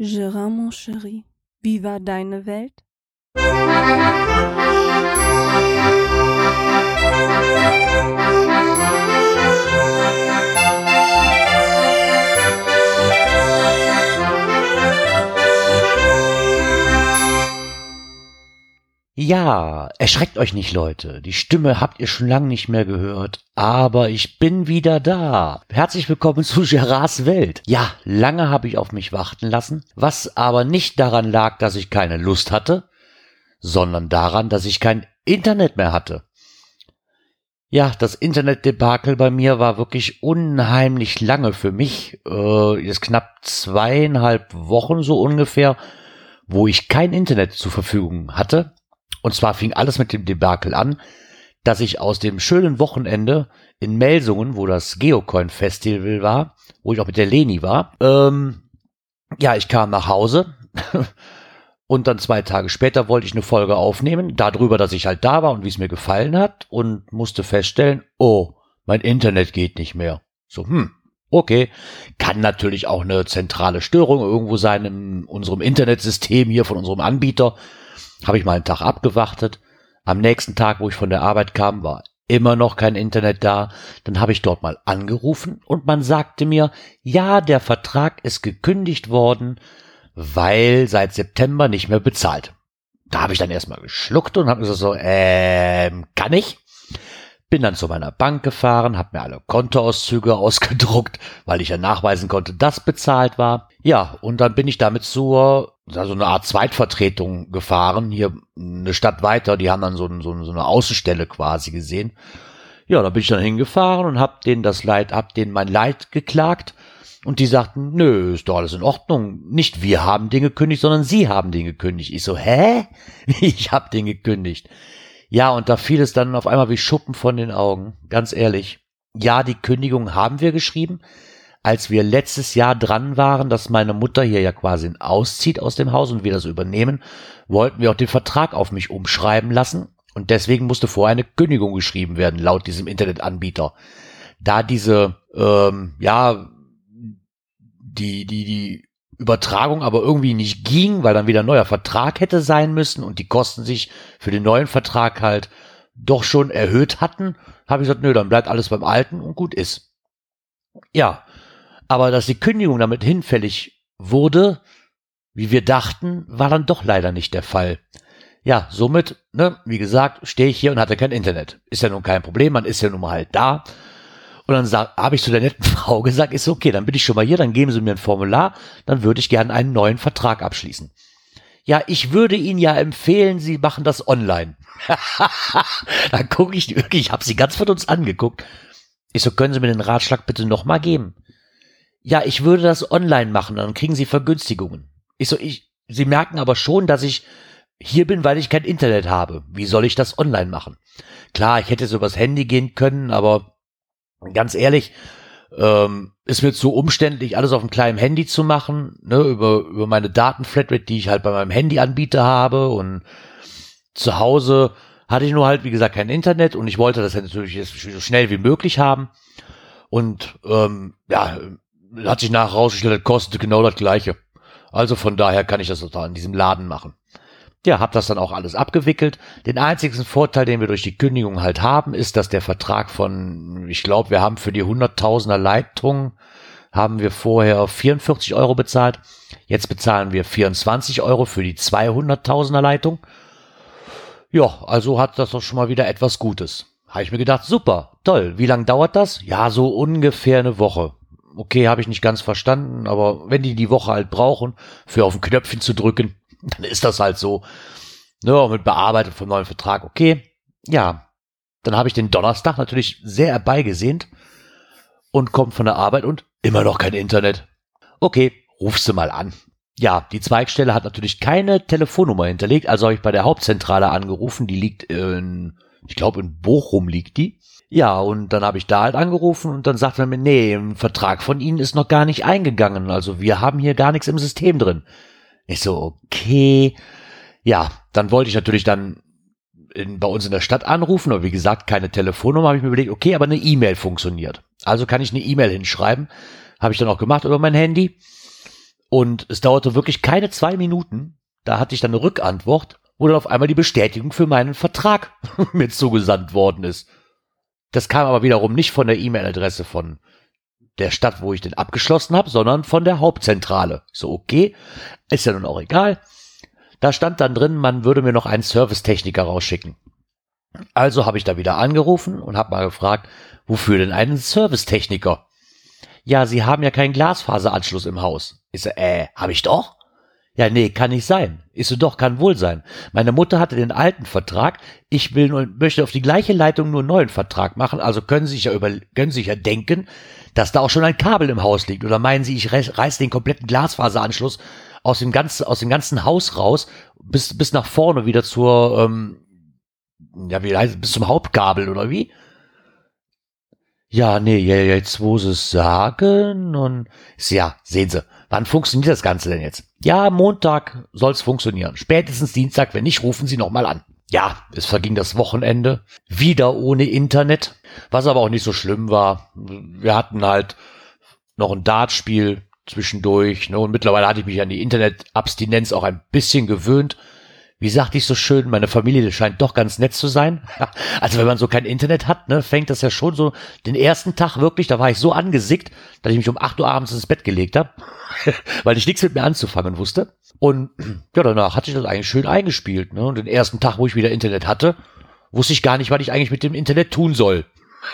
Gérard, mon chéri, wie war deine Welt? Ja, erschreckt euch nicht, Leute. Die Stimme habt ihr schon lange nicht mehr gehört, aber ich bin wieder da. Herzlich willkommen zu Gerards Welt. Ja, lange habe ich auf mich warten lassen, was aber nicht daran lag, dass ich keine Lust hatte, sondern daran, dass ich kein Internet mehr hatte. Ja, das Internetdebakel bei mir war wirklich unheimlich lange für mich. Äh, jetzt knapp zweieinhalb Wochen so ungefähr, wo ich kein Internet zur Verfügung hatte und zwar fing alles mit dem Debakel an, dass ich aus dem schönen Wochenende in Melsungen, wo das Geocoin Festival war, wo ich auch mit der Leni war, ähm, ja, ich kam nach Hause und dann zwei Tage später wollte ich eine Folge aufnehmen, darüber, dass ich halt da war und wie es mir gefallen hat und musste feststellen, oh, mein Internet geht nicht mehr. So, hm, okay. Kann natürlich auch eine zentrale Störung irgendwo sein in unserem Internetsystem hier von unserem Anbieter. Habe ich mal einen Tag abgewartet. Am nächsten Tag, wo ich von der Arbeit kam, war immer noch kein Internet da. Dann habe ich dort mal angerufen und man sagte mir, ja, der Vertrag ist gekündigt worden, weil seit September nicht mehr bezahlt. Da habe ich dann erstmal geschluckt und habe gesagt so, ähm, kann ich? Bin dann zu meiner Bank gefahren, habe mir alle Kontoauszüge ausgedruckt, weil ich ja nachweisen konnte, dass bezahlt war. Ja, und dann bin ich damit zur, also eine Art Zweitvertretung gefahren, hier eine Stadt weiter, die haben dann so, so, so eine Außenstelle quasi gesehen. Ja, da bin ich dann hingefahren und hab denen das Leid, hab denen mein Leid geklagt. Und die sagten, nö, ist doch alles in Ordnung. Nicht wir haben den gekündigt, sondern sie haben den gekündigt. Ich so, hä? Ich hab den gekündigt. Ja, und da fiel es dann auf einmal wie Schuppen von den Augen. Ganz ehrlich. Ja, die Kündigung haben wir geschrieben. Als wir letztes Jahr dran waren, dass meine Mutter hier ja quasi auszieht aus dem Haus und wir das übernehmen, wollten wir auch den Vertrag auf mich umschreiben lassen. Und deswegen musste vorher eine Kündigung geschrieben werden, laut diesem Internetanbieter. Da diese, ähm, ja, die, die, die Übertragung aber irgendwie nicht ging, weil dann wieder ein neuer Vertrag hätte sein müssen und die Kosten sich für den neuen Vertrag halt doch schon erhöht hatten, habe ich gesagt, nö, dann bleibt alles beim Alten und gut ist. Ja, aber dass die Kündigung damit hinfällig wurde, wie wir dachten, war dann doch leider nicht der Fall. Ja, somit, ne, wie gesagt, stehe ich hier und hatte kein Internet. Ist ja nun kein Problem, man ist ja nun mal halt da. Und dann habe ich zu der netten Frau gesagt, ist okay, dann bin ich schon mal hier, dann geben Sie mir ein Formular, dann würde ich gerne einen neuen Vertrag abschließen. Ja, ich würde Ihnen ja empfehlen, Sie machen das online. dann gucke ich wirklich, ich habe sie ganz von uns angeguckt. Ich so, können Sie mir den Ratschlag bitte nochmal geben? Ja, ich würde das online machen, dann kriegen Sie Vergünstigungen. Ich so, ich, Sie merken aber schon, dass ich hier bin, weil ich kein Internet habe. Wie soll ich das online machen? Klar, ich hätte so übers Handy gehen können, aber ganz ehrlich, ähm, ist mir zu umständlich, alles auf einem kleinen Handy zu machen, ne, über, über meine Datenflatrate, die ich halt bei meinem Handyanbieter habe und zu Hause hatte ich nur halt, wie gesagt, kein Internet und ich wollte das natürlich so schnell wie möglich haben. Und ähm, ja, hat sich nachher rausgestellt, kostet genau das gleiche. Also von daher kann ich das total in diesem Laden machen. Ja, hab das dann auch alles abgewickelt. Den einzigen Vorteil, den wir durch die Kündigung halt haben, ist, dass der Vertrag von, ich glaube, wir haben für die Hunderttausender Leitung, haben wir vorher 44 Euro bezahlt. Jetzt bezahlen wir 24 Euro für die 200.000er Leitung. Ja, also hat das doch schon mal wieder etwas Gutes. Habe ich mir gedacht, super, toll. Wie lange dauert das? Ja, so ungefähr eine Woche. Okay, habe ich nicht ganz verstanden, aber wenn die die Woche halt brauchen, für auf ein Knöpfchen zu drücken, dann ist das halt so. Ne, mit bearbeitet vom neuen Vertrag, okay. Ja, dann habe ich den Donnerstag natürlich sehr herbeigesehnt und kommt von der Arbeit und immer noch kein Internet. Okay, rufst du mal an. Ja, die Zweigstelle hat natürlich keine Telefonnummer hinterlegt, also habe ich bei der Hauptzentrale angerufen, die liegt in, ich glaube in Bochum liegt die. Ja, und dann habe ich da halt angerufen und dann sagt er mir, nee, ein Vertrag von Ihnen ist noch gar nicht eingegangen, also wir haben hier gar nichts im System drin. Ich so, okay. Ja, dann wollte ich natürlich dann in, bei uns in der Stadt anrufen, aber wie gesagt, keine Telefonnummer, habe ich mir überlegt, okay, aber eine E-Mail funktioniert. Also kann ich eine E-Mail hinschreiben. Habe ich dann auch gemacht über mein Handy. Und es dauerte wirklich keine zwei Minuten. Da hatte ich dann eine Rückantwort, wo dann auf einmal die Bestätigung für meinen Vertrag mir zugesandt worden ist. Das kam aber wiederum nicht von der E-Mail-Adresse von der Stadt, wo ich den abgeschlossen habe, sondern von der Hauptzentrale. So, okay, ist ja nun auch egal. Da stand dann drin, man würde mir noch einen Servicetechniker rausschicken. Also habe ich da wieder angerufen und habe mal gefragt, wofür denn einen Servicetechniker? Ja, Sie haben ja keinen Glasfaseranschluss im Haus. Ich so, äh, habe ich doch? Ja, nee, kann nicht sein. Ist so doch, kann wohl sein. Meine Mutter hatte den alten Vertrag. Ich will nur, möchte auf die gleiche Leitung nur einen neuen Vertrag machen. Also können Sie sich ja über, können Sie sich ja denken, dass da auch schon ein Kabel im Haus liegt. Oder meinen Sie, ich reiß den kompletten Glasfaseranschluss aus dem ganzen, aus dem ganzen Haus raus, bis, bis nach vorne wieder zur, ähm, ja, wie heißt bis zum Hauptkabel oder wie? Ja, nee, jetzt wo sie es sagen und ja, sehen Sie, wann funktioniert das Ganze denn jetzt? Ja, Montag soll's funktionieren. Spätestens Dienstag, wenn nicht, rufen Sie nochmal an. Ja, es verging das Wochenende, wieder ohne Internet, was aber auch nicht so schlimm war. Wir hatten halt noch ein Dartspiel zwischendurch, ne, und mittlerweile hatte ich mich an die Internetabstinenz auch ein bisschen gewöhnt wie sagte ich so schön, meine Familie scheint doch ganz nett zu sein. Also wenn man so kein Internet hat, ne, fängt das ja schon so den ersten Tag wirklich, da war ich so angesickt, dass ich mich um 8 Uhr abends ins Bett gelegt habe, weil ich nichts mit mir anzufangen wusste. Und ja, danach hatte ich das eigentlich schön eingespielt. Ne? Und den ersten Tag, wo ich wieder Internet hatte, wusste ich gar nicht, was ich eigentlich mit dem Internet tun soll.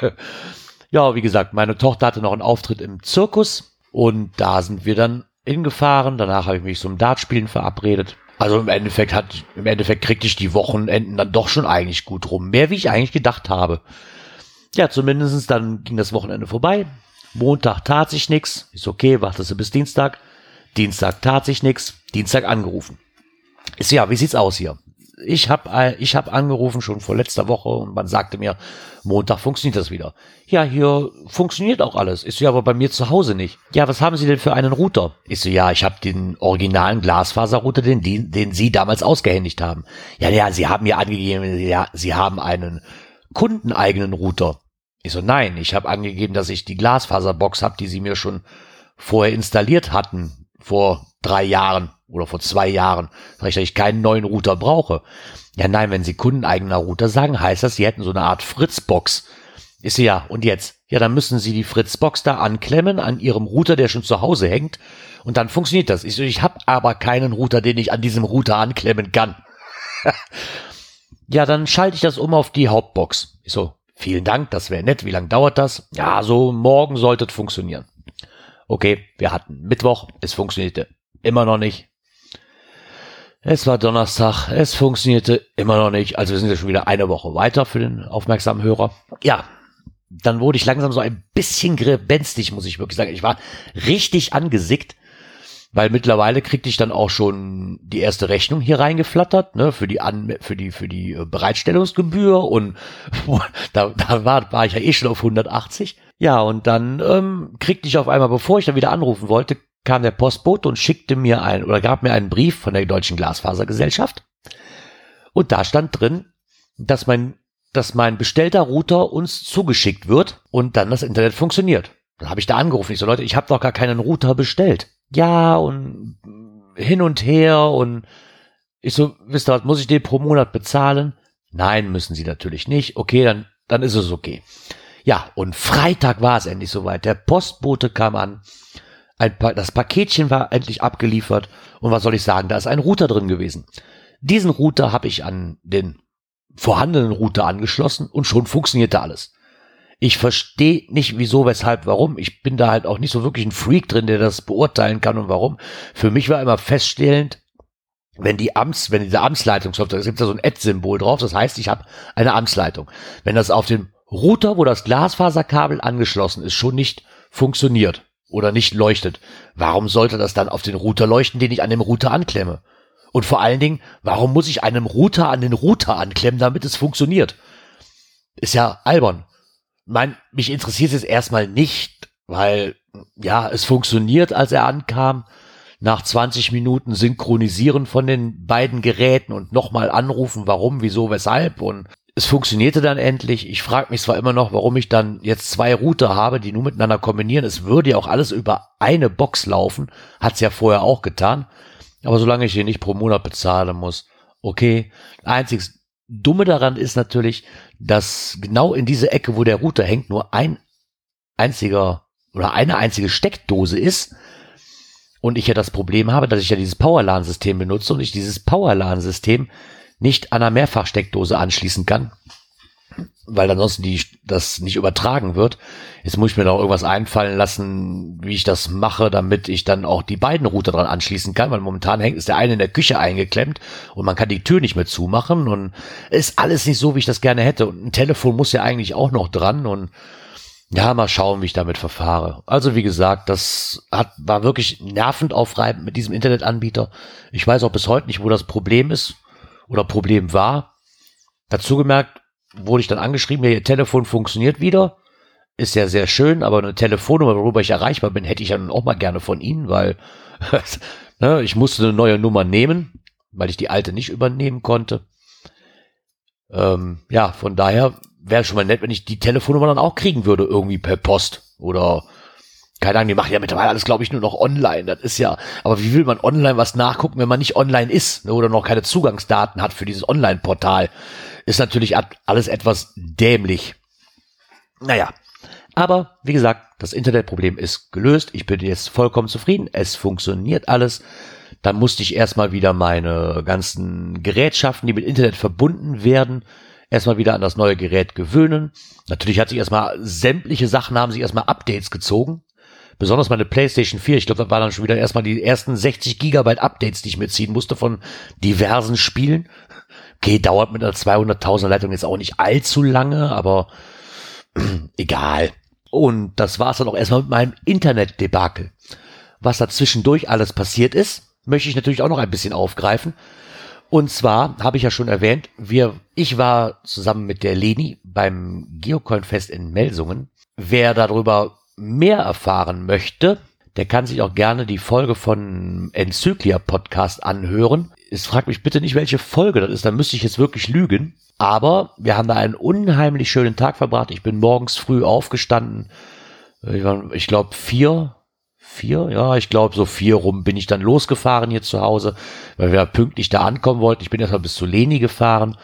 ja, wie gesagt, meine Tochter hatte noch einen Auftritt im Zirkus und da sind wir dann hingefahren. Danach habe ich mich zum Dartspielen verabredet. Also im Endeffekt hat, im Endeffekt kriegte ich die Wochenenden dann doch schon eigentlich gut rum. Mehr wie ich eigentlich gedacht habe. Ja, zumindestens dann ging das Wochenende vorbei. Montag tat sich nichts. Ist okay, wartest bis Dienstag. Dienstag tat sich nichts. Dienstag angerufen. Ist ja, wie sieht's aus hier? Ich habe äh, ich hab angerufen schon vor letzter Woche und man sagte mir, Montag funktioniert das wieder. Ja, hier funktioniert auch alles. Ist ja aber bei mir zu Hause nicht. Ja, was haben Sie denn für einen Router? Ich so, ja, ich habe den originalen Glasfaserrouter, den, den Sie damals ausgehändigt haben. Ja, ja, Sie haben mir angegeben, ja, Sie haben einen kundeneigenen Router. Ich so, nein, ich habe angegeben, dass ich die Glasfaserbox habe, die Sie mir schon vorher installiert hatten, vor drei Jahren oder vor zwei Jahren, dass ich keinen neuen Router brauche. Ja, nein, wenn Sie kundeneigener Router sagen, heißt das, Sie hätten so eine Art Fritzbox. Ist ja, und jetzt? Ja, dann müssen Sie die Fritzbox da anklemmen an Ihrem Router, der schon zu Hause hängt. Und dann funktioniert das. Ich ich habe aber keinen Router, den ich an diesem Router anklemmen kann. ja, dann schalte ich das um auf die Hauptbox. Ich so, vielen Dank, das wäre nett. Wie lange dauert das? Ja, so morgen sollte es funktionieren. Okay, wir hatten Mittwoch, es funktionierte immer noch nicht. Es war Donnerstag, es funktionierte immer noch nicht. Also wir sind ja schon wieder eine Woche weiter für den aufmerksamen Hörer. Ja, dann wurde ich langsam so ein bisschen grebenstig, muss ich wirklich sagen. Ich war richtig angesickt, weil mittlerweile kriegte ich dann auch schon die erste Rechnung hier reingeflattert, ne, für die An für die für die äh, Bereitstellungsgebühr und da, da war, war ich ja eh schon auf 180. Ja, und dann ähm, kriegte ich auf einmal, bevor ich dann wieder anrufen wollte, kam der Postbote und schickte mir ein oder gab mir einen Brief von der Deutschen Glasfasergesellschaft. Und da stand drin, dass mein, dass mein bestellter Router uns zugeschickt wird und dann das Internet funktioniert. Dann habe ich da angerufen. Ich so, Leute, ich habe doch gar keinen Router bestellt. Ja, und hin und her und ich so, wisst ihr was, muss ich den pro Monat bezahlen? Nein, müssen sie natürlich nicht. Okay, dann, dann ist es okay. Ja, und Freitag war es endlich soweit. Der Postbote kam an ein pa das Paketchen war endlich abgeliefert und was soll ich sagen, da ist ein Router drin gewesen. Diesen Router habe ich an den vorhandenen Router angeschlossen und schon funktionierte alles. Ich verstehe nicht wieso, weshalb, warum. Ich bin da halt auch nicht so wirklich ein Freak drin, der das beurteilen kann und warum. Für mich war immer feststellend, wenn die Amts, wenn diese Amtsleitungssoftware, es gibt da so ein Ad-Symbol drauf, das heißt, ich habe eine Amtsleitung. Wenn das auf dem Router, wo das Glasfaserkabel angeschlossen ist, schon nicht funktioniert, oder nicht leuchtet, warum sollte das dann auf den Router leuchten, den ich an dem Router anklemme? Und vor allen Dingen, warum muss ich einem Router an den Router anklemmen, damit es funktioniert? Ist ja albern. Mein, mich interessiert es erstmal nicht, weil, ja, es funktioniert, als er ankam. Nach 20 Minuten synchronisieren von den beiden Geräten und nochmal anrufen, warum, wieso, weshalb und es funktionierte dann endlich. Ich frage mich zwar immer noch, warum ich dann jetzt zwei Router habe, die nur miteinander kombinieren. Es würde ja auch alles über eine Box laufen. Hat's ja vorher auch getan. Aber solange ich hier nicht pro Monat bezahlen muss, okay. Einziges Dumme daran ist natürlich, dass genau in diese Ecke, wo der Router hängt, nur ein einziger oder eine einzige Steckdose ist. Und ich ja das Problem habe, dass ich ja dieses Powerlan-System benutze und ich dieses Powerlan-System nicht an einer Mehrfachsteckdose anschließen kann, weil ansonsten die, das nicht übertragen wird. Jetzt muss ich mir noch irgendwas einfallen lassen, wie ich das mache, damit ich dann auch die beiden Router dran anschließen kann, weil momentan hängt ist der eine in der Küche eingeklemmt und man kann die Tür nicht mehr zumachen und ist alles nicht so, wie ich das gerne hätte. Und ein Telefon muss ja eigentlich auch noch dran und ja, mal schauen, wie ich damit verfahre. Also wie gesagt, das hat, war wirklich nervend aufreibend mit diesem Internetanbieter. Ich weiß auch bis heute nicht, wo das Problem ist oder Problem war. Dazu gemerkt, wurde ich dann angeschrieben, ihr Telefon funktioniert wieder. Ist ja sehr schön, aber eine Telefonnummer, worüber ich erreichbar bin, hätte ich ja nun auch mal gerne von Ihnen, weil ne, ich musste eine neue Nummer nehmen, weil ich die alte nicht übernehmen konnte. Ähm, ja, von daher wäre schon mal nett, wenn ich die Telefonnummer dann auch kriegen würde, irgendwie per Post oder keine Ahnung, die machen ja mittlerweile alles, glaube ich, nur noch online. Das ist ja, aber wie will man online was nachgucken, wenn man nicht online ist ne, oder noch keine Zugangsdaten hat für dieses Online-Portal? Ist natürlich alles etwas dämlich. Naja, aber wie gesagt, das Internetproblem ist gelöst. Ich bin jetzt vollkommen zufrieden. Es funktioniert alles. Dann musste ich erstmal wieder meine ganzen Gerätschaften, die mit Internet verbunden werden, erstmal wieder an das neue Gerät gewöhnen. Natürlich hat sich erstmal sämtliche Sachen haben sich erstmal Updates gezogen. Besonders meine PlayStation 4, ich glaube, da waren dann schon wieder erstmal die ersten 60 Gigabyte Updates, die ich mir ziehen musste von diversen Spielen. Okay, dauert mit einer 200.000 Leitung jetzt auch nicht allzu lange, aber egal. Und das war's dann auch erstmal mit meinem Internet-Debakel. Was da zwischendurch alles passiert ist, möchte ich natürlich auch noch ein bisschen aufgreifen. Und zwar habe ich ja schon erwähnt, wir, ich war zusammen mit der Leni beim Geocoin-Fest in Melsungen. Wer darüber mehr erfahren möchte, der kann sich auch gerne die Folge von Enzyklia Podcast anhören. Es fragt mich bitte nicht, welche Folge das ist, da müsste ich jetzt wirklich lügen. Aber wir haben da einen unheimlich schönen Tag verbracht. Ich bin morgens früh aufgestanden. Ich glaube vier, vier, ja, ich glaube so vier rum bin ich dann losgefahren hier zu Hause, weil wir pünktlich da ankommen wollten. Ich bin erstmal bis zu Leni gefahren.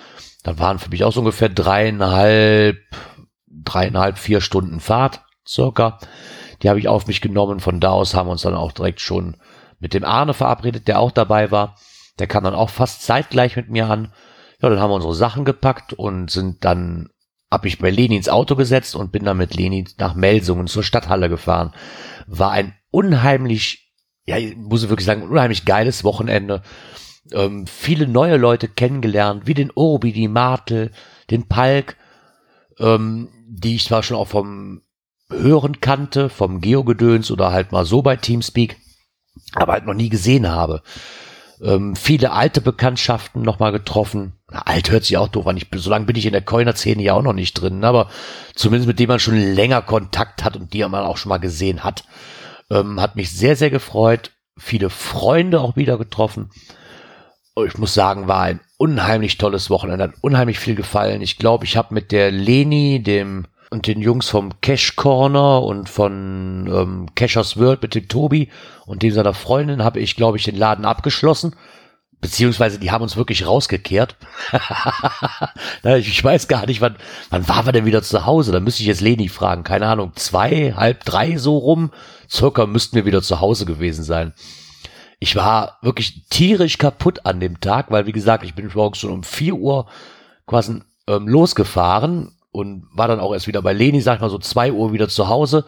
Dann waren für mich auch so ungefähr dreieinhalb, dreieinhalb, vier Stunden Fahrt, circa. Die habe ich auf mich genommen. Von da aus haben wir uns dann auch direkt schon mit dem Arne verabredet, der auch dabei war. Der kam dann auch fast zeitgleich mit mir an. Ja, dann haben wir unsere Sachen gepackt und sind dann, hab ich bei Leni ins Auto gesetzt und bin dann mit Leni nach Melsungen zur Stadthalle gefahren. War ein unheimlich, ja, ich muss wirklich sagen, unheimlich geiles Wochenende. Ähm, viele neue Leute kennengelernt, wie den Obi, die Martel, den Palk, ähm, die ich zwar schon auch vom Hören kannte, vom Geogedöns oder halt mal so bei Teamspeak, aber halt noch nie gesehen habe. Ähm, viele alte Bekanntschaften nochmal getroffen. Na, alt hört sich auch doof an. Ich, so lange bin ich in der Coiner-Szene ja auch noch nicht drin, aber zumindest mit dem man schon länger Kontakt hat und die man auch schon mal gesehen hat. Ähm, hat mich sehr, sehr gefreut. Viele Freunde auch wieder getroffen. Ich muss sagen, war ein unheimlich tolles Wochenende. Hat unheimlich viel gefallen. Ich glaube, ich habe mit der Leni, dem und den Jungs vom Cash Corner und von ähm, Cashers World mit dem Tobi und dem seiner Freundin habe ich, glaube ich, den Laden abgeschlossen. Beziehungsweise die haben uns wirklich rausgekehrt. ich weiß gar nicht, wann, wann waren wir denn wieder zu Hause? Da müsste ich jetzt Leni fragen. Keine Ahnung, zwei, halb drei so rum. Circa müssten wir wieder zu Hause gewesen sein. Ich war wirklich tierisch kaputt an dem Tag, weil wie gesagt, ich bin morgens schon um vier Uhr quasi ähm, losgefahren und war dann auch erst wieder bei Leni, sag ich mal so zwei Uhr wieder zu Hause.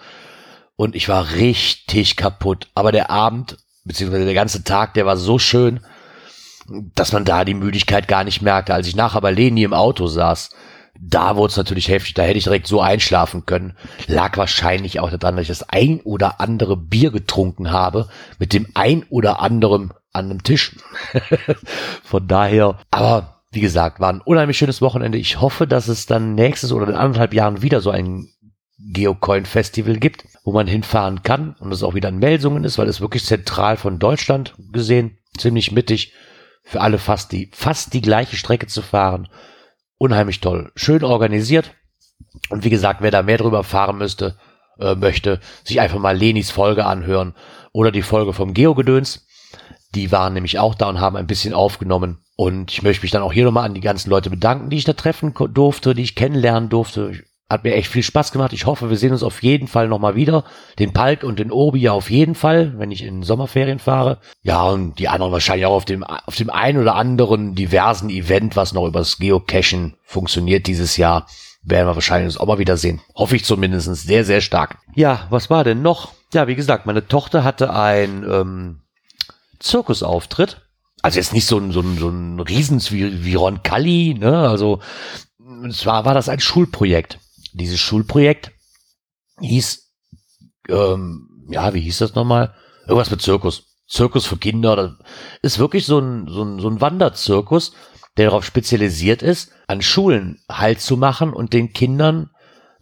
Und ich war richtig kaputt. Aber der Abend, beziehungsweise der ganze Tag, der war so schön, dass man da die Müdigkeit gar nicht merkte. Als ich nachher bei Leni im Auto saß, da wurde es natürlich heftig. Da hätte ich direkt so einschlafen können. Lag wahrscheinlich auch daran, dass ich das ein oder andere Bier getrunken habe. Mit dem ein oder anderen an einem Tisch. Von daher, aber wie gesagt, war ein unheimlich schönes Wochenende. Ich hoffe, dass es dann nächstes oder in anderthalb Jahren wieder so ein Geocoin Festival gibt, wo man hinfahren kann und es auch wieder in Melsungen ist, weil es wirklich zentral von Deutschland gesehen, ziemlich mittig, für alle fast die, fast die gleiche Strecke zu fahren. unheimlich toll. Schön organisiert. Und wie gesagt, wer da mehr drüber erfahren müsste, äh, möchte, sich einfach mal Lenis Folge anhören oder die Folge vom Geogedöns. Die waren nämlich auch da und haben ein bisschen aufgenommen. Und ich möchte mich dann auch hier nochmal an die ganzen Leute bedanken, die ich da treffen durfte, die ich kennenlernen durfte. Hat mir echt viel Spaß gemacht. Ich hoffe, wir sehen uns auf jeden Fall nochmal wieder. Den Palk und den Obi ja auf jeden Fall, wenn ich in Sommerferien fahre. Ja, und die anderen wahrscheinlich auch auf dem, auf dem einen oder anderen diversen Event, was noch übers Geocachen funktioniert dieses Jahr. Werden wir wahrscheinlich auch mal wieder sehen. Hoffe ich zumindest sehr, sehr stark. Ja, was war denn noch? Ja, wie gesagt, meine Tochter hatte ein ähm, Zirkusauftritt. Also jetzt nicht so ein, so ein, so ein Riesens wie, wie Ron Kalli, ne? Also, zwar war das ein Schulprojekt. Dieses Schulprojekt hieß, ähm, ja, wie hieß das nochmal? Irgendwas mit Zirkus. Zirkus für Kinder. Das ist wirklich so ein, so ein, so ein Wanderzirkus, der darauf spezialisiert ist, an Schulen Halt zu machen und den Kindern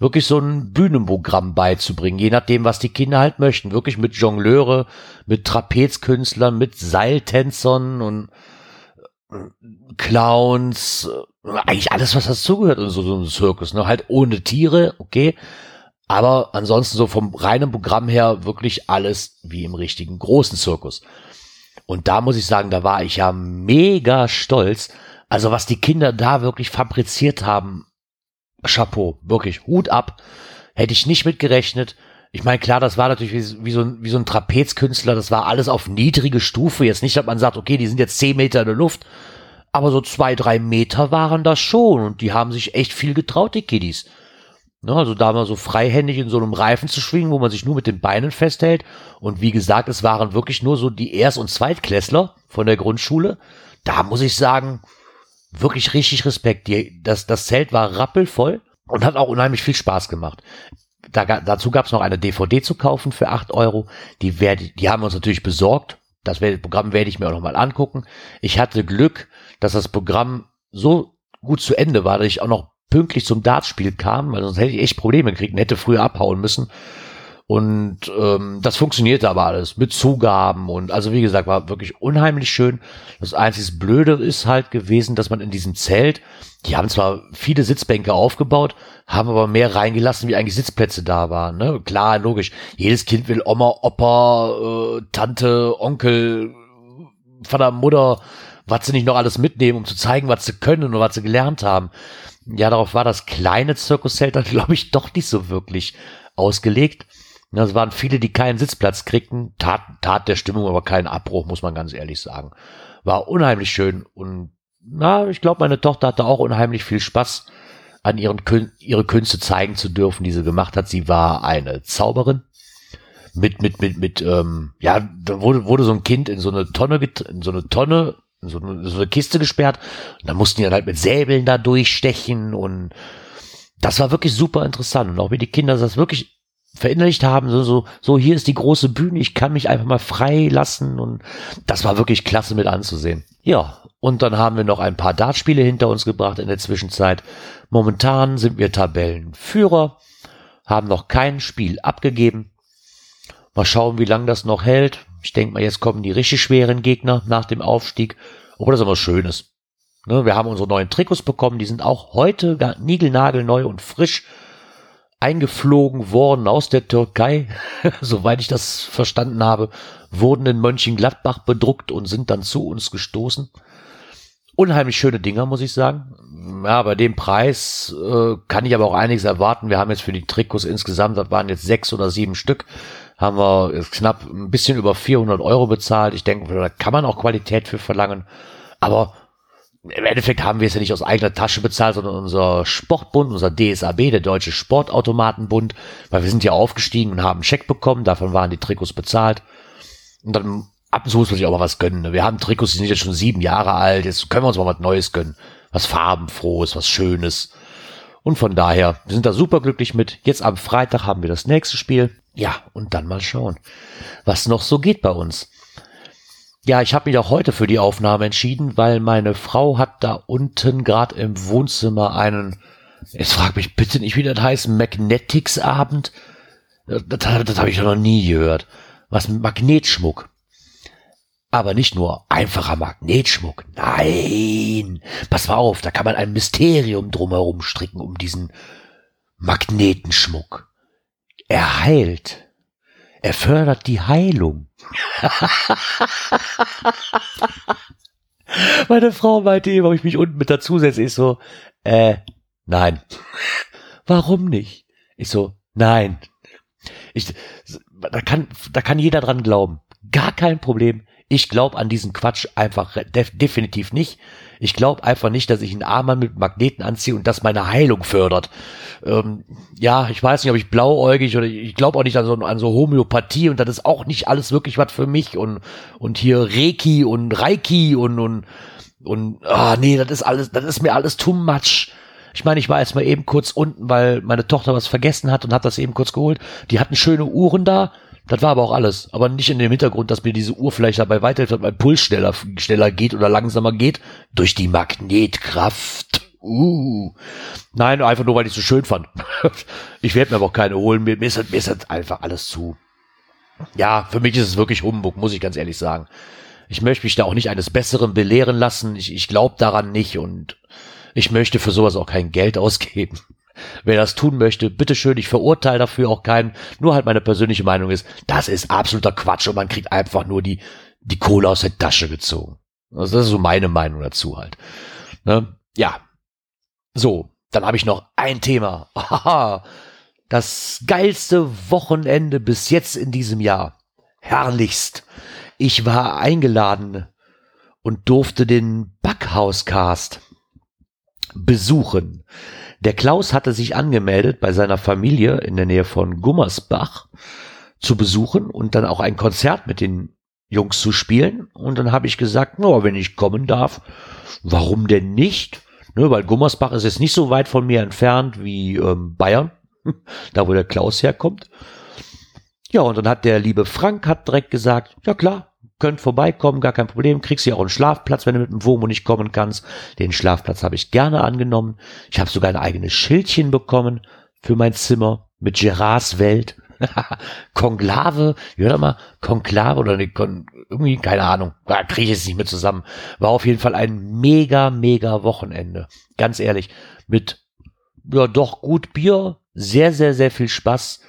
wirklich so ein Bühnenprogramm beizubringen, je nachdem, was die Kinder halt möchten. Wirklich mit Jongleure, mit Trapezkünstlern, mit Seiltänzern und äh, Clowns, äh, eigentlich alles, was dazugehört in so, so einem Zirkus, ne? Halt ohne Tiere, okay. Aber ansonsten so vom reinen Programm her wirklich alles wie im richtigen großen Zirkus. Und da muss ich sagen, da war ich ja mega stolz. Also was die Kinder da wirklich fabriziert haben Chapeau, wirklich, Hut ab. Hätte ich nicht mit gerechnet. Ich meine, klar, das war natürlich wie, wie, so ein, wie so ein Trapezkünstler, das war alles auf niedrige Stufe. Jetzt nicht, dass man sagt, okay, die sind jetzt zehn Meter in der Luft, aber so zwei, drei Meter waren das schon und die haben sich echt viel getraut, die Kiddies. Ne, also da mal so freihändig in so einem Reifen zu schwingen, wo man sich nur mit den Beinen festhält. Und wie gesagt, es waren wirklich nur so die Erst- und Zweitklässler von der Grundschule. Da muss ich sagen, wirklich richtig Respekt. Die, das, das Zelt war rappelvoll und hat auch unheimlich viel Spaß gemacht. Da, dazu gab es noch eine DVD zu kaufen für acht Euro. Die, werde, die haben wir uns natürlich besorgt. Das Programm werde ich mir auch nochmal angucken. Ich hatte Glück, dass das Programm so gut zu Ende war, dass ich auch noch pünktlich zum Dartspiel kam, weil sonst hätte ich echt Probleme gekriegt und hätte früher abhauen müssen. Und ähm, das funktionierte aber alles mit Zugaben und also wie gesagt, war wirklich unheimlich schön. Das einzige Blöde ist halt gewesen, dass man in diesem Zelt, die haben zwar viele Sitzbänke aufgebaut, haben aber mehr reingelassen, wie eigentlich Sitzplätze da waren. Ne? Klar, logisch. Jedes Kind will Oma, Opa, äh, Tante, Onkel, Vater, Mutter, was sie nicht noch alles mitnehmen, um zu zeigen, was sie können und was sie gelernt haben. Ja, darauf war das kleine Zirkuszelt dann, glaube ich, doch nicht so wirklich ausgelegt. Es waren viele, die keinen Sitzplatz kriegten, tat, tat der Stimmung aber keinen Abbruch, muss man ganz ehrlich sagen. War unheimlich schön und na, ich glaube, meine Tochter hatte auch unheimlich viel Spaß, an ihren ihre Künste zeigen zu dürfen, die sie gemacht hat. Sie war eine Zauberin mit mit mit mit ähm, ja, da wurde wurde so ein Kind in so eine Tonne in so eine Tonne in so eine, so eine Kiste gesperrt und dann mussten die dann halt mit Säbeln da durchstechen und das war wirklich super interessant und auch wie die Kinder das wirklich verinnerlicht haben, so, so, so, hier ist die große Bühne, ich kann mich einfach mal frei lassen und das war wirklich klasse mit anzusehen. Ja, und dann haben wir noch ein paar Dartspiele hinter uns gebracht in der Zwischenzeit. Momentan sind wir Tabellenführer, haben noch kein Spiel abgegeben. Mal schauen, wie lange das noch hält. Ich denke mal, jetzt kommen die richtig schweren Gegner nach dem Aufstieg. Obwohl das immer schön ist. Ne, wir haben unsere neuen Trikots bekommen, die sind auch heute niegelnagelneu und frisch eingeflogen worden aus der Türkei, soweit ich das verstanden habe, wurden in Mönchengladbach bedruckt und sind dann zu uns gestoßen. Unheimlich schöne Dinger, muss ich sagen. Ja, bei dem Preis äh, kann ich aber auch einiges erwarten. Wir haben jetzt für die Trikots insgesamt, das waren jetzt sechs oder sieben Stück, haben wir knapp ein bisschen über 400 Euro bezahlt. Ich denke, da kann man auch Qualität für verlangen. Aber im Endeffekt haben wir es ja nicht aus eigener Tasche bezahlt, sondern unser Sportbund, unser DSAB, der Deutsche Sportautomatenbund, weil wir sind ja aufgestiegen und haben einen Scheck bekommen, davon waren die Trikots bezahlt. Und dann ab und zu muss man sich auch mal was gönnen. Ne? Wir haben Trikots, die sind jetzt schon sieben Jahre alt, jetzt können wir uns mal was Neues gönnen. Was farbenfrohes, was Schönes. Und von daher, wir sind da super glücklich mit. Jetzt am Freitag haben wir das nächste Spiel. Ja, und dann mal schauen, was noch so geht bei uns. Ja, ich habe mich auch heute für die Aufnahme entschieden, weil meine Frau hat da unten gerade im Wohnzimmer einen, jetzt frag mich bitte nicht, wie das heißt, Magnetics-Abend. Das, das habe ich noch nie gehört. Was Magnetschmuck. Aber nicht nur einfacher Magnetschmuck. Nein. Pass mal auf, da kann man ein Mysterium drumherum stricken um diesen Magnetenschmuck. Er heilt. Er fördert die Heilung. Meine Frau meinte eben, ob ich mich unten mit dazu setze. Ich so, äh, nein. Warum nicht? Ich so, nein. Ich, da kann, da kann jeder dran glauben. Gar kein Problem. Ich glaube an diesen Quatsch einfach def definitiv nicht. Ich glaube einfach nicht, dass ich einen Armband mit Magneten anziehe und das meine Heilung fördert. Ähm, ja, ich weiß nicht, ob ich blauäugig oder ich glaube auch nicht an so, an so Homöopathie und das ist auch nicht alles wirklich was für mich und, und hier Reiki und Reiki und, und, und, ah, nee, das ist alles, das ist mir alles too much. Ich meine, ich war jetzt mal eben kurz unten, weil meine Tochter was vergessen hat und hat das eben kurz geholt. Die hatten schöne Uhren da das war aber auch alles. Aber nicht in dem Hintergrund, dass mir diese Uhr vielleicht dabei weiterhilft, dass mein Puls schneller, schneller geht oder langsamer geht. Durch die Magnetkraft. Uh. Nein, einfach nur, weil ich es so schön fand. ich werde mir aber auch keine holen. Mir, mir, ist, mir ist einfach alles zu. Ja, für mich ist es wirklich Humbug, muss ich ganz ehrlich sagen. Ich möchte mich da auch nicht eines Besseren belehren lassen. Ich, ich glaube daran nicht und ich möchte für sowas auch kein Geld ausgeben. Wer das tun möchte, bitteschön, ich verurteile dafür auch keinen. Nur halt meine persönliche Meinung ist, das ist absoluter Quatsch und man kriegt einfach nur die, die Kohle aus der Tasche gezogen. Also das ist so meine Meinung dazu halt. Ne? Ja. So, dann habe ich noch ein Thema. Aha, das geilste Wochenende bis jetzt in diesem Jahr. Herrlichst. Ich war eingeladen und durfte den Backhauscast besuchen. Der Klaus hatte sich angemeldet, bei seiner Familie in der Nähe von Gummersbach zu besuchen und dann auch ein Konzert mit den Jungs zu spielen. Und dann habe ich gesagt, no, wenn ich kommen darf, warum denn nicht? Ne, weil Gummersbach ist jetzt nicht so weit von mir entfernt wie ähm, Bayern, da wo der Klaus herkommt. Ja, und dann hat der liebe Frank hat direkt gesagt, ja klar, könnt vorbeikommen, gar kein Problem. Kriegst ja auch einen Schlafplatz, wenn du mit dem Womo nicht kommen kannst. Den Schlafplatz habe ich gerne angenommen. Ich habe sogar ein eigenes Schildchen bekommen für mein Zimmer mit Gerards Welt. Konklave, wie hört mal, Konklave oder ne, Kon irgendwie, keine Ahnung, da kriege ich es nicht mehr zusammen. War auf jeden Fall ein mega, mega Wochenende. Ganz ehrlich, mit ja doch gut Bier, sehr, sehr, sehr viel Spaß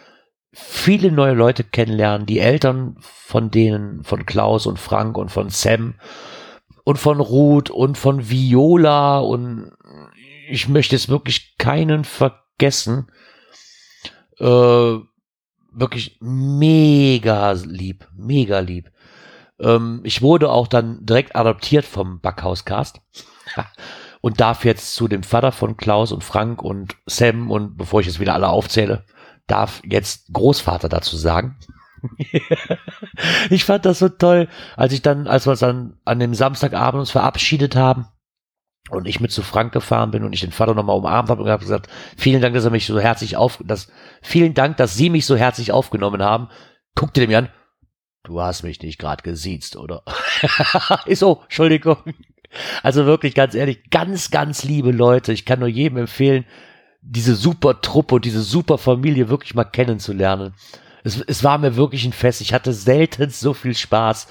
viele neue Leute kennenlernen, die Eltern von denen, von Klaus und Frank und von Sam und von Ruth und von Viola und ich möchte jetzt wirklich keinen vergessen. Äh, wirklich mega lieb, mega lieb. Ähm, ich wurde auch dann direkt adoptiert vom Backhauscast und darf jetzt zu dem Vater von Klaus und Frank und Sam und bevor ich jetzt wieder alle aufzähle, darf jetzt Großvater dazu sagen. ich fand das so toll, als ich dann, als wir uns dann an dem Samstagabend uns verabschiedet haben und ich mit zu Frank gefahren bin und ich den Vater nochmal umarmt habe und habe gesagt, vielen Dank, dass er mich so herzlich auf, dass, vielen Dank, dass Sie mich so herzlich aufgenommen haben. Guckte dem an, du hast mich nicht gerade gesiezt, oder? Ist so, Entschuldigung. Also wirklich ganz ehrlich, ganz, ganz liebe Leute. Ich kann nur jedem empfehlen, diese super Truppe und diese super Familie wirklich mal kennenzulernen. Es, es war mir wirklich ein Fest. Ich hatte selten so viel Spaß.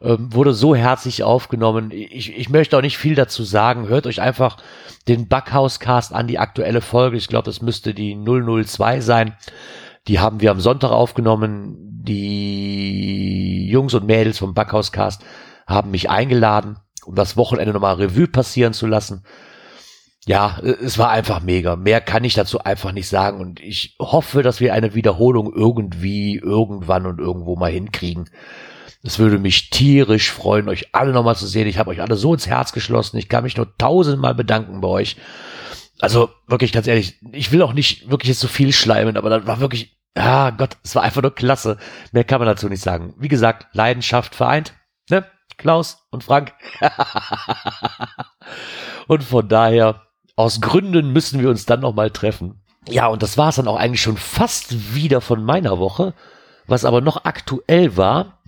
Ähm, wurde so herzlich aufgenommen. Ich, ich möchte auch nicht viel dazu sagen. Hört euch einfach den Backhauscast an, die aktuelle Folge. Ich glaube, das müsste die 002 sein. Die haben wir am Sonntag aufgenommen. Die Jungs und Mädels vom Backhauscast haben mich eingeladen, um das Wochenende nochmal Revue passieren zu lassen ja, es war einfach mega. Mehr kann ich dazu einfach nicht sagen. Und ich hoffe, dass wir eine Wiederholung irgendwie, irgendwann und irgendwo mal hinkriegen. Es würde mich tierisch freuen, euch alle nochmal zu sehen. Ich habe euch alle so ins Herz geschlossen. Ich kann mich nur tausendmal bedanken bei euch. Also wirklich ganz ehrlich, ich will auch nicht wirklich jetzt so viel schleimen, aber das war wirklich, ah Gott, es war einfach nur klasse. Mehr kann man dazu nicht sagen. Wie gesagt, Leidenschaft vereint, ne? Klaus und Frank. und von daher aus Gründen müssen wir uns dann nochmal treffen. Ja, und das war es dann auch eigentlich schon fast wieder von meiner Woche. Was aber noch aktuell war,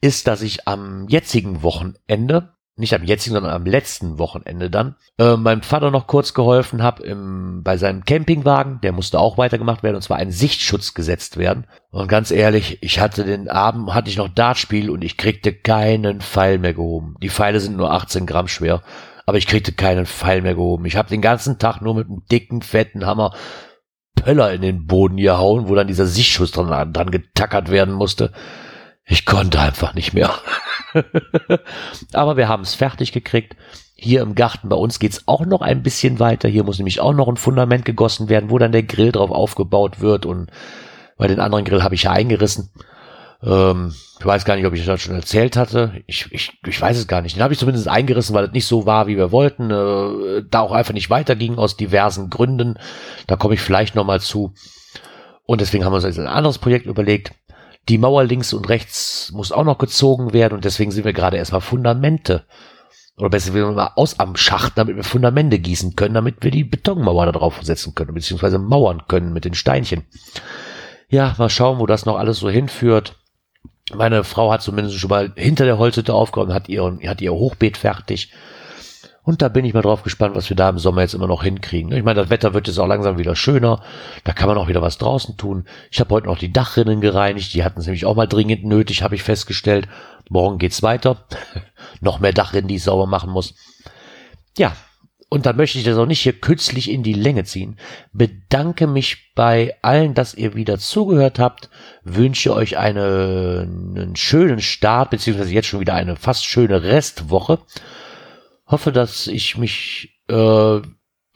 ist, dass ich am jetzigen Wochenende nicht am jetzigen, sondern am letzten Wochenende dann, äh, meinem Vater noch kurz geholfen habe bei seinem Campingwagen. Der musste auch weitergemacht werden und zwar ein Sichtschutz gesetzt werden. Und ganz ehrlich, ich hatte den Abend, hatte ich noch Dartspiel und ich kriegte keinen Pfeil mehr gehoben. Die Pfeile sind nur 18 Gramm schwer, aber ich kriegte keinen Pfeil mehr gehoben. Ich habe den ganzen Tag nur mit einem dicken, fetten Hammer Pöller in den Boden gehauen, wo dann dieser Sichtschutz dran, dran getackert werden musste. Ich konnte einfach nicht mehr. Aber wir haben es fertig gekriegt. Hier im Garten bei uns geht's auch noch ein bisschen weiter. Hier muss nämlich auch noch ein Fundament gegossen werden, wo dann der Grill drauf aufgebaut wird. Und bei den anderen Grill habe ich ja eingerissen. Ähm, ich weiß gar nicht, ob ich das schon erzählt hatte. Ich, ich, ich weiß es gar nicht. Den habe ich zumindest eingerissen, weil es nicht so war, wie wir wollten. Äh, da auch einfach nicht weiterging aus diversen Gründen. Da komme ich vielleicht nochmal zu. Und deswegen haben wir uns jetzt ein anderes Projekt überlegt. Die Mauer links und rechts muss auch noch gezogen werden und deswegen sind wir gerade erstmal Fundamente. Oder besser, wir mal aus am Schacht, damit wir Fundamente gießen können, damit wir die Betonmauer da drauf setzen können, beziehungsweise mauern können mit den Steinchen. Ja, mal schauen, wo das noch alles so hinführt. Meine Frau hat zumindest schon mal hinter der Holzhütte aufgeräumt, hat ihr, hat ihr Hochbeet fertig. Und da bin ich mal drauf gespannt, was wir da im Sommer jetzt immer noch hinkriegen. Ich meine, das Wetter wird jetzt auch langsam wieder schöner. Da kann man auch wieder was draußen tun. Ich habe heute noch die Dachrinnen gereinigt. Die hatten es nämlich auch mal dringend nötig, habe ich festgestellt. Morgen geht's weiter. noch mehr Dachrinnen, die ich sauber machen muss. Ja, und dann möchte ich das auch nicht hier künstlich in die Länge ziehen. Bedanke mich bei allen, dass ihr wieder zugehört habt. Wünsche euch eine, einen schönen Start, beziehungsweise jetzt schon wieder eine fast schöne Restwoche hoffe, dass ich mich, äh,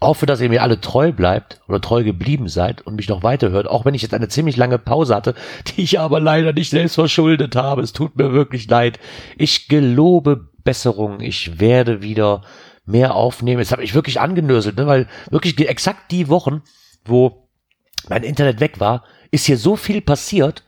hoffe, dass ihr mir alle treu bleibt oder treu geblieben seid und mich noch weiterhört, auch wenn ich jetzt eine ziemlich lange Pause hatte, die ich aber leider nicht selbst verschuldet habe. Es tut mir wirklich leid. Ich gelobe Besserung. Ich werde wieder mehr aufnehmen. Jetzt habe ich wirklich angenörselt, ne, weil wirklich exakt die Wochen, wo mein Internet weg war, ist hier so viel passiert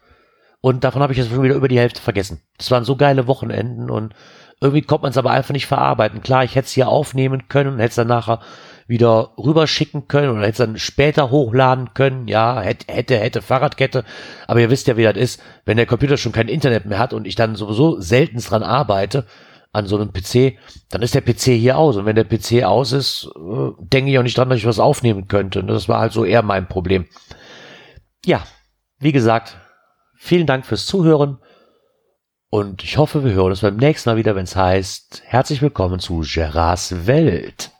und davon habe ich jetzt schon wieder über die Hälfte vergessen. Das waren so geile Wochenenden und irgendwie kommt man es aber einfach nicht verarbeiten. Klar, ich hätte es hier aufnehmen können und hätte es dann nachher wieder rüberschicken können oder hätte es dann später hochladen können. Ja, hätte, hätte, hätte Fahrradkette. Aber ihr wisst ja, wie das ist, wenn der Computer schon kein Internet mehr hat und ich dann sowieso selten dran arbeite, an so einem PC, dann ist der PC hier aus. Und wenn der PC aus ist, äh, denke ich auch nicht dran, dass ich was aufnehmen könnte. Das war halt so eher mein Problem. Ja, wie gesagt, vielen Dank fürs Zuhören. Und ich hoffe, wir hören uns beim nächsten Mal wieder, wenn es heißt, herzlich willkommen zu Gerards Welt.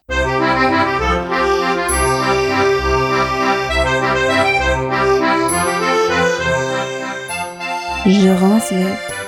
Gerards Welt,